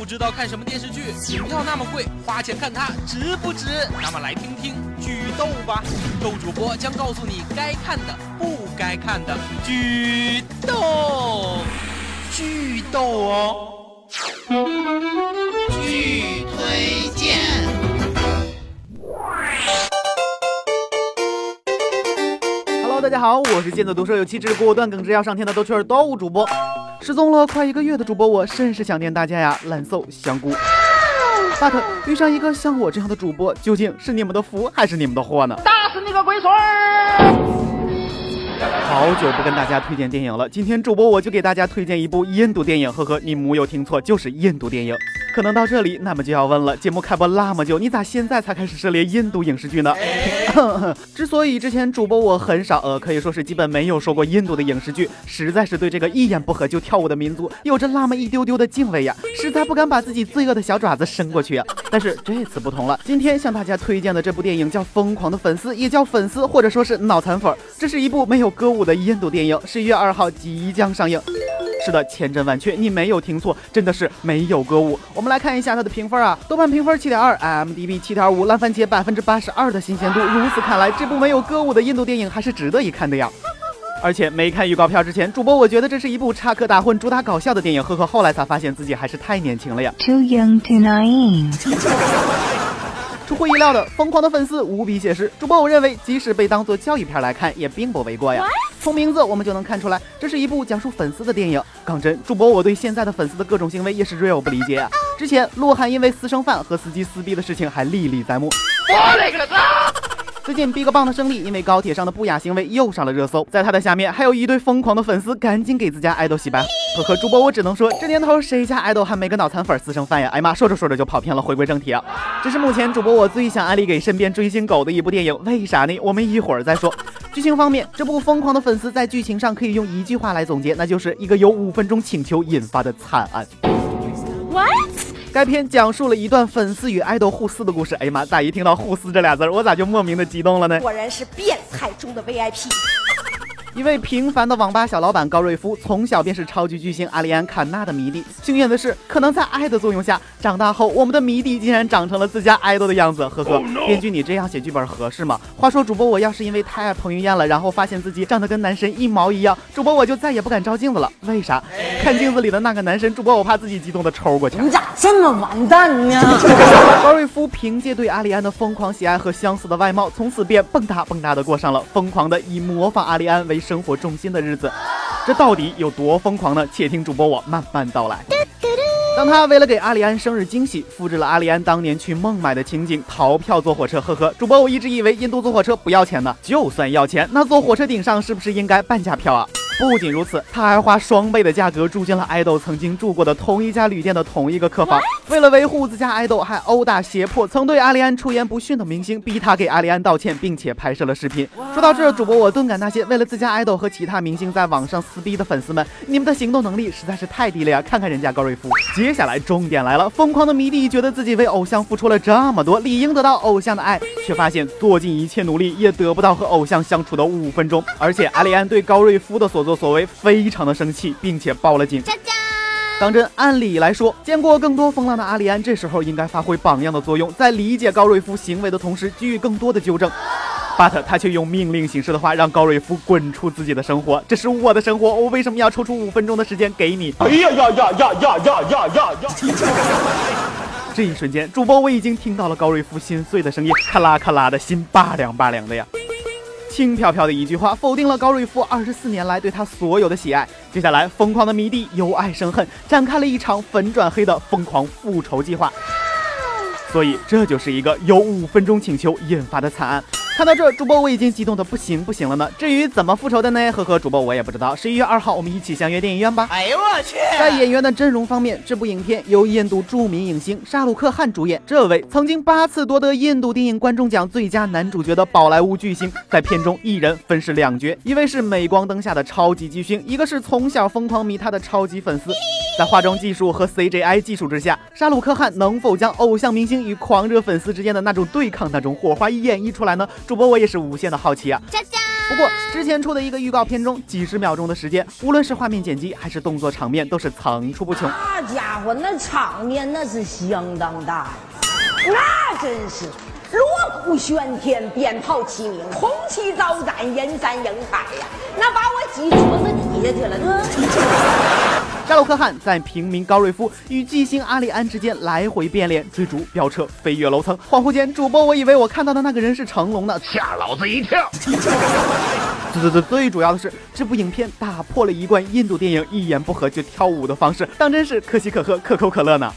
不知道看什么电视剧，影票那么贵，花钱看它值不值？那么来听听剧斗吧，斗主播将告诉你该看的、不该看的剧斗，剧斗哦。剧推荐。Hello，大家好，我是剑走毒舌、有气质、果断耿直要上天的逗趣儿豆主播。失踪了快一个月的主播我，甚是想念大家呀！蓝瘦香菇。but 遇上一个像我这样的主播，究竟是你们的福还是你们的祸呢？打死你个龟孙儿！好久不跟大家推荐电影了，今天主播我就给大家推荐一部印度电影，呵呵，你木有听错，就是印度电影。可能到这里，那么就要问了，节目开播那么久，你咋现在才开始涉猎印度影视剧呢？之所以之前主播我很少，呃，可以说是基本没有说过印度的影视剧，实在是对这个一言不合就跳舞的民族有着那么一丢丢的敬畏呀，实在不敢把自己罪恶的小爪子伸过去呀。但是这次不同了，今天向大家推荐的这部电影叫《疯狂的粉丝》，也叫粉丝，或者说是脑残粉。这是一部没有歌舞的印度电影，十一月二号即将上映。是的，千真万确，你没有听错，真的是没有歌舞。我们来看一下它的评分啊，豆瓣评分七点二，IMDB 七点五，烂番茄百分之八十二的新鲜度。如此看来，这部没有歌舞的印度电影还是值得一看的呀。而且没看预告片之前，主播我觉得这是一部插科打诨、主打搞笑的电影，呵呵，后来才发现自己还是太年轻了呀。Too young, too naive。出乎意料的，疯狂的粉丝无比写实。主播我认为，即使被当做教育片来看，也并不为过呀。从名字我们就能看出来，这是一部讲述粉丝的电影。讲真，主播我对现在的粉丝的各种行为也是 real 不理解啊。之前鹿晗因为私生饭和司机撕逼的事情还历历在目。我勒个擦！最近 BigBang 的胜利因为高铁上的不雅行为又上了热搜，在他的下面还有一堆疯狂的粉丝，赶紧给自家爱豆洗白。呵呵，主播我只能说，这年头谁家爱豆还没个脑残粉私生饭呀？哎妈，说着说着就跑偏了，回归正题啊。这是目前主播我最想安利给身边追星狗的一部电影，为啥呢？我们一会儿再说。剧情方面，这部疯狂的粉丝在剧情上可以用一句话来总结，那就是一个由五分钟请求引发的惨案。What？该片讲述了一段粉丝与爱豆互撕的故事。哎呀妈，咋一听到“互撕”这俩字儿，我咋就莫名的激动了呢？果然是变态中的 VIP。一位平凡的网吧小老板高瑞夫，从小便是超级巨星阿里安·坎纳的迷弟。幸运的是，可能在爱的作用下，长大后我们的迷弟竟然长成了自家爱豆的样子。呵呵，编剧你这样写剧本合适吗？话说主播我要是因为太爱彭于晏了，然后发现自己长得跟男神一毛一样，主播我就再也不敢照镜子了。为啥？看镜子里的那个男神，主播我怕自己激动的抽过去。你咋这么完蛋呢？高瑞夫凭借对阿里安的疯狂喜爱和相似的外貌，从此便蹦跶蹦跶的过上了疯狂的以模仿阿里安为生活重心的日子，这到底有多疯狂呢？且听主播我慢慢道来。当他为了给阿里安生日惊喜，复制了阿里安当年去孟买的情景，逃票坐火车。呵呵，主播我一直以为印度坐火车不要钱呢，就算要钱，那坐火车顶上是不是应该半价票啊？不仅如此，他还花双倍的价格住进了爱豆曾经住过的同一家旅店的同一个客房。为了维护自家爱豆，还殴打胁迫曾对阿里安出言不逊的明星，逼他给阿里安道歉，并且拍摄了视频。说到这，主播我顿感那些为了自家爱豆和其他明星在网上撕逼的粉丝们，你们的行动能力实在是太低了呀！看看人家高瑞夫。接下来重点来了，疯狂的迷弟觉得自己为偶像付出了这么多，理应得到偶像的爱，却发现做尽一切努力也得不到和偶像相处的五分钟。而且阿里安对高瑞夫的所作所为非常的生气，并且报了警。当真，按理来说，见过更多风浪的阿里安，这时候应该发挥榜样的作用，在理解高瑞夫行为的同时，给予更多的纠正。but 他却用命令形式的话，让高瑞夫滚出自己的生活。这是我的生活，我为什么要抽出五分钟的时间给你？哎呀呀呀呀呀呀呀呀呀！这一瞬间，主播我已经听到了高瑞夫心碎的声音，咔啦咔啦的心拔凉拔凉的呀。轻飘飘的一句话，否定了高瑞夫二十四年来对他所有的喜爱。接下来，疯狂的迷弟由爱生恨，展开了一场粉转黑的疯狂复仇计划。所以，这就是一个由五分钟请求引发的惨案。看到这，主播我已经激动的不行不行了呢。至于怎么复仇的呢？呵呵，主播我也不知道。十一月二号，我们一起相约电影院吧。哎呦我去！在演员的阵容方面，这部影片由印度著名影星沙鲁克汗主演。这位曾经八次夺得印度电影观众奖最佳男主角的宝莱坞巨星，在片中一人分饰两角，一位是镁光灯下的超级巨星，一个是从小疯狂迷他的超级粉丝。在化妆技术和 CGI 技术之下，沙鲁克汗能否将偶像明星与狂热粉丝之间的那种对抗、那种火花演绎出来呢？主播我也是无限的好奇啊！佳佳。不过之前出的一个预告片中，几十秒钟的时间，无论是画面剪辑还是动作场面，都是层出不穷。那家伙那场面那是相当大呀，那真是锣鼓喧天，鞭炮齐鸣，红旗招展，人山人海呀，那把我挤桌子底下去了。这沙鲁克汗在平民高瑞夫与巨星阿里安之间来回变脸、追逐、飙车、飞跃楼层。恍惚间，主播我以为我看到的那个人是成龙呢，吓老子一跳！最最最最主要的是，这部影片打破了一贯印度电影一言不合就跳舞的方式，当真是可喜可贺、可口可乐呢。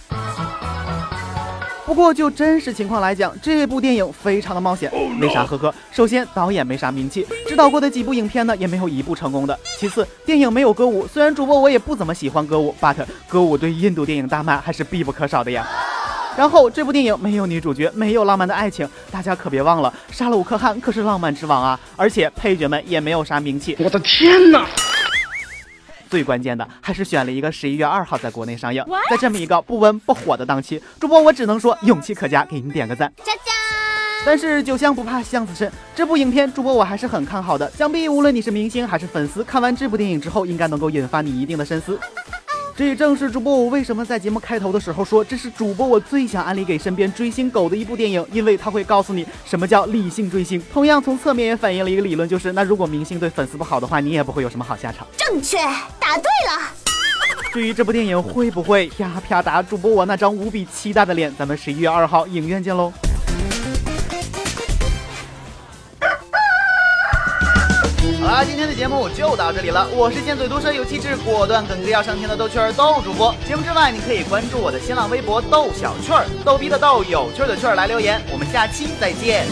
不过就真实情况来讲，这部电影非常的冒险，为啥呵呵？首先导演没啥名气，指导过的几部影片呢也没有一部成功的。其次电影没有歌舞，虽然主播我也不怎么喜欢歌舞，but 歌舞对印度电影大卖还是必不可少的呀。然后这部电影没有女主角，没有浪漫的爱情，大家可别忘了，沙鲁克汗可是浪漫之王啊！而且配角们也没有啥名气。我的天哪！最关键的还是选了一个十一月二号在国内上映，在这么一个不温不火的档期，主播我只能说勇气可嘉，给你点个赞。但是酒香不怕巷子深，这部影片主播我还是很看好的。想必无论你是明星还是粉丝，看完这部电影之后，应该能够引发你一定的深思。这也正是主播我为什么在节目开头的时候说，这是主播我最想安利给身边追星狗的一部电影，因为它会告诉你什么叫理性追星。同样，从侧面也反映了一个理论，就是那如果明星对粉丝不好的话，你也不会有什么好下场。正确，答对了。至于这部电影会不会啪啪打主播我那张无比期待的脸，咱们十一月二号影院见喽。今天的节目就到这里了。我是尖嘴毒舌、有气质、果断耿直要上天的逗趣儿逗主播。节目之外，你可以关注我的新浪微博“逗小趣儿”，逗逼的逗，有趣的趣儿来留言。我们下期再见。